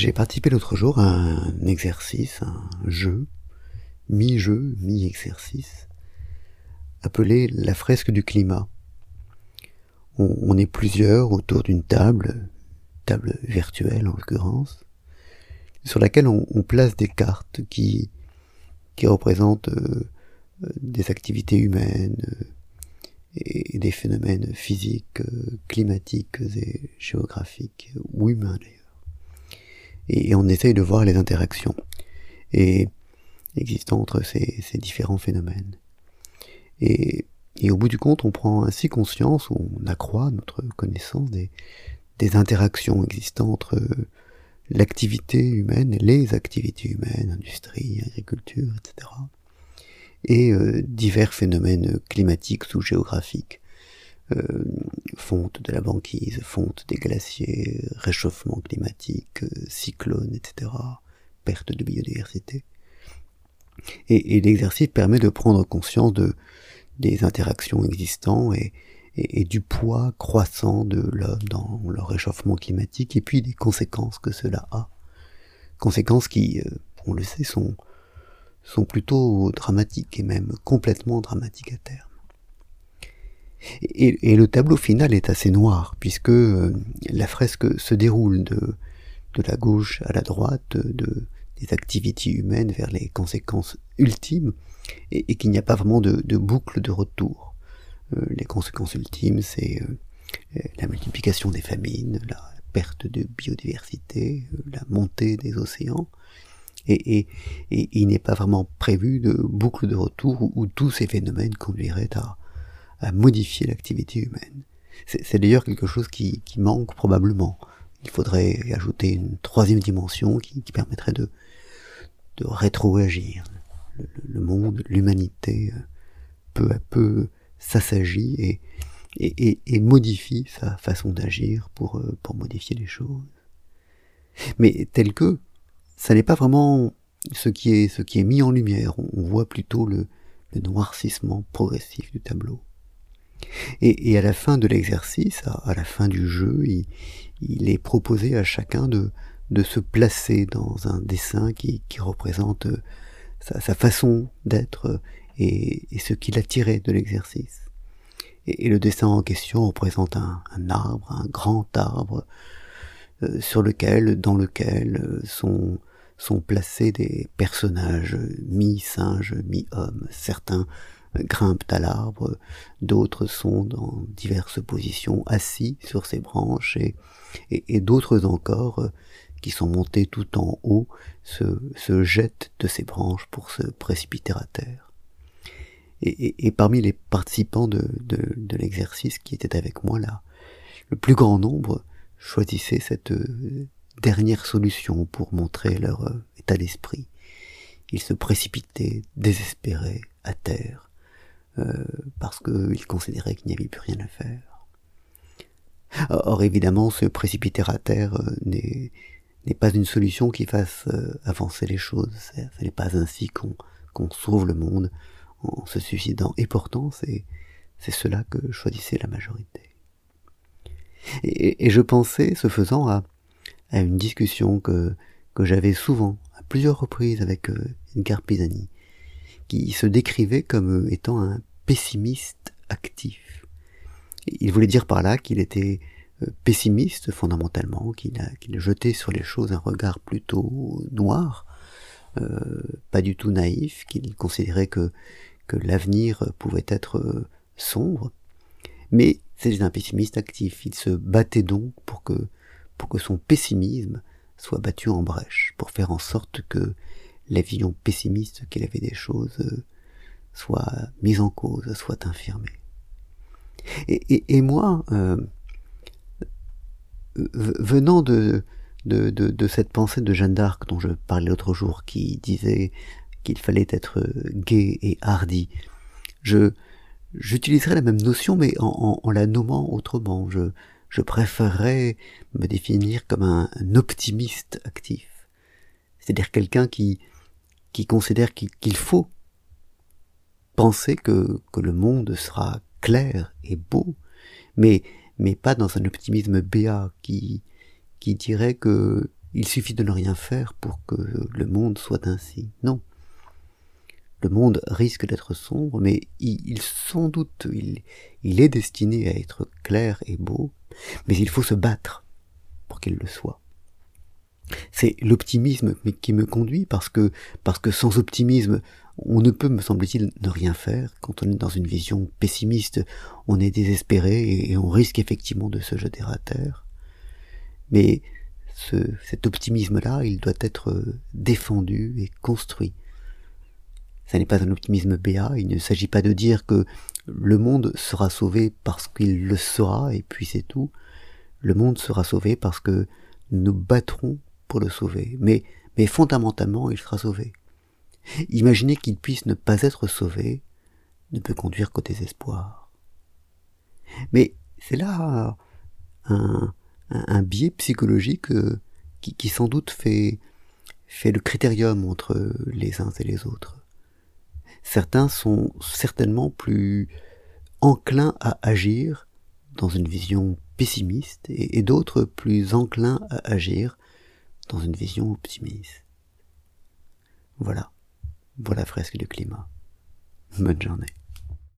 J'ai participé l'autre jour à un exercice, un jeu, mi-jeu, mi-exercice, appelé la fresque du climat. On, est plusieurs autour d'une table, table virtuelle en l'occurrence, sur laquelle on, place des cartes qui, qui représentent euh, des activités humaines euh, et des phénomènes physiques, euh, climatiques et géographiques, ou humains d'ailleurs. Et, on essaye de voir les interactions et existant entre ces, différents phénomènes. Et, au bout du compte, on prend ainsi conscience, on accroît notre connaissance des, des interactions existant entre l'activité humaine, les activités humaines, industrie, agriculture, etc., et euh, divers phénomènes climatiques ou géographiques. Euh, fonte de la banquise, fonte des glaciers, réchauffement climatique, cyclone, etc., perte de biodiversité. Et, l'exercice permet de prendre conscience de, des interactions existantes et, et, du poids croissant de l'homme dans le réchauffement climatique et puis des conséquences que cela a. Conséquences qui, euh, on le sait, sont, sont plutôt dramatiques et même complètement dramatiques à terme. Et, le tableau final est assez noir puisque euh, la fresque se déroule de, de la gauche à la droite, de, des activités humaines vers les conséquences ultimes et, qu'il n'y a pas vraiment de, boucle de retour. Euh, les conséquences ultimes, c'est euh, la multiplication des famines, la perte de biodiversité, la montée des océans. Et, il n'est pas vraiment prévu de boucle de retour où, tous ces phénomènes conduiraient à, modifier l'activité humaine. C'est d'ailleurs quelque chose qui, manque probablement. Il faudrait ajouter une troisième dimension qui, permettrait de, de rétroagir. le monde, l'humanité, peu à peu s'assagit et, et, et, modifie sa façon d'agir pour, euh, pour modifier les choses. Mais tel que, ça n'est pas vraiment ce qui est, ce qui est mis en lumière, on, voit plutôt le, le, noircissement progressif du tableau. Et, et à la fin de l'exercice, à, la fin du jeu, il, il, est proposé à chacun de, de se placer dans un dessin qui, qui représente euh, sa, sa façon d'être et, ce qu'il a tiré de l'exercice. Et, le dessin en question représente un, arbre, un grand arbre, euh, sur lequel, dans lequel euh, sont, sont placés des personnages mi-singes, mi-hommes. Certains grimpent à l'arbre, d'autres sont dans diverses positions assis sur ces branches, et, d'autres encore, euh, qui sont montés tout en haut, se, jettent de ces branches pour se précipiter à terre. Et, parmi les participants de, l'exercice qui étaient avec moi là, le plus grand nombre choisissait cette euh, dernière solution pour montrer leur euh, état d'esprit. Ils se précipitaient, désespérés, à terre, euh, parce qu'ils considéraient qu'il n'y avait plus rien à faire. Or évidemment, se précipiter à terre n'est pas une solution qui fasse avancer les choses. Ce n'est pas ainsi qu'on sauve le monde en se suicidant. Et pourtant, c'est, cela que choisissait la majorité. Et, je pensais, ce faisant, à, une discussion que, que j'avais souvent, à plusieurs reprises avec euh, Edgar Pisani, qui se décrivait comme étant un pessimiste actif. Il voulait dire par là qu'il était euh, pessimiste fondamentalement, qu'il, jetait sur les choses un regard plutôt noir, euh, pas du tout naïf, qu'il considérait que l'avenir pouvait être euh, sombre, mais c'était un pessimiste actif. Il se battait donc pour que, son pessimisme soit battu en brèche, pour faire en sorte que la vision pessimiste qu'il avait des choses soit mise en cause, soit infirmée. Et, moi, euh, venant de, de, de, cette pensée de Jeanne d'Arc dont je parlais l'autre jour, qui disait qu'il fallait être gai et hardi. Je j'utiliserai la même notion, mais en, la nommant autrement. Je, je préférerais me définir comme un, optimiste actif, c'est-à-dire quelqu'un qui qui considère qu'il faut penser que, que le monde sera clair et beau, mais mais pas dans un optimisme béat qui dirait que il suffit de ne rien faire pour que le monde soit ainsi. Non. Le monde risque d'être sombre, mais il, sans doute, il, est destiné à être clair et beau, mais il faut se battre pour qu'il le soit. C'est l'optimisme qui me conduit parce que sans optimisme, on ne peut, me semble-t-il, ne rien faire. Quand on est dans une vision pessimiste, on est désespéré et on risque effectivement de se jeter à terre. Mais ce, cet optimisme-là, il doit être défendu et construit. Ce n'est pas un optimisme béat, il ne s'agit pas de dire que le monde sera sauvé parce qu'il le sera et puis c'est tout. Le monde sera sauvé parce que nous battrons pour le sauver, mais, mais fondamentalement il sera sauvé. Imaginer qu'il puisse ne pas être sauvé ne peut conduire qu'au désespoir. Mais c'est là un, biais psychologique euh, qui, sans doute fait, fait le critérium entre les uns et les autres. Certains sont certainement plus enclins à agir dans une vision pessimiste et, d'autres plus enclins à agir dans une vision optimiste. Voilà. Voilà fresque du climat. Bonne journée.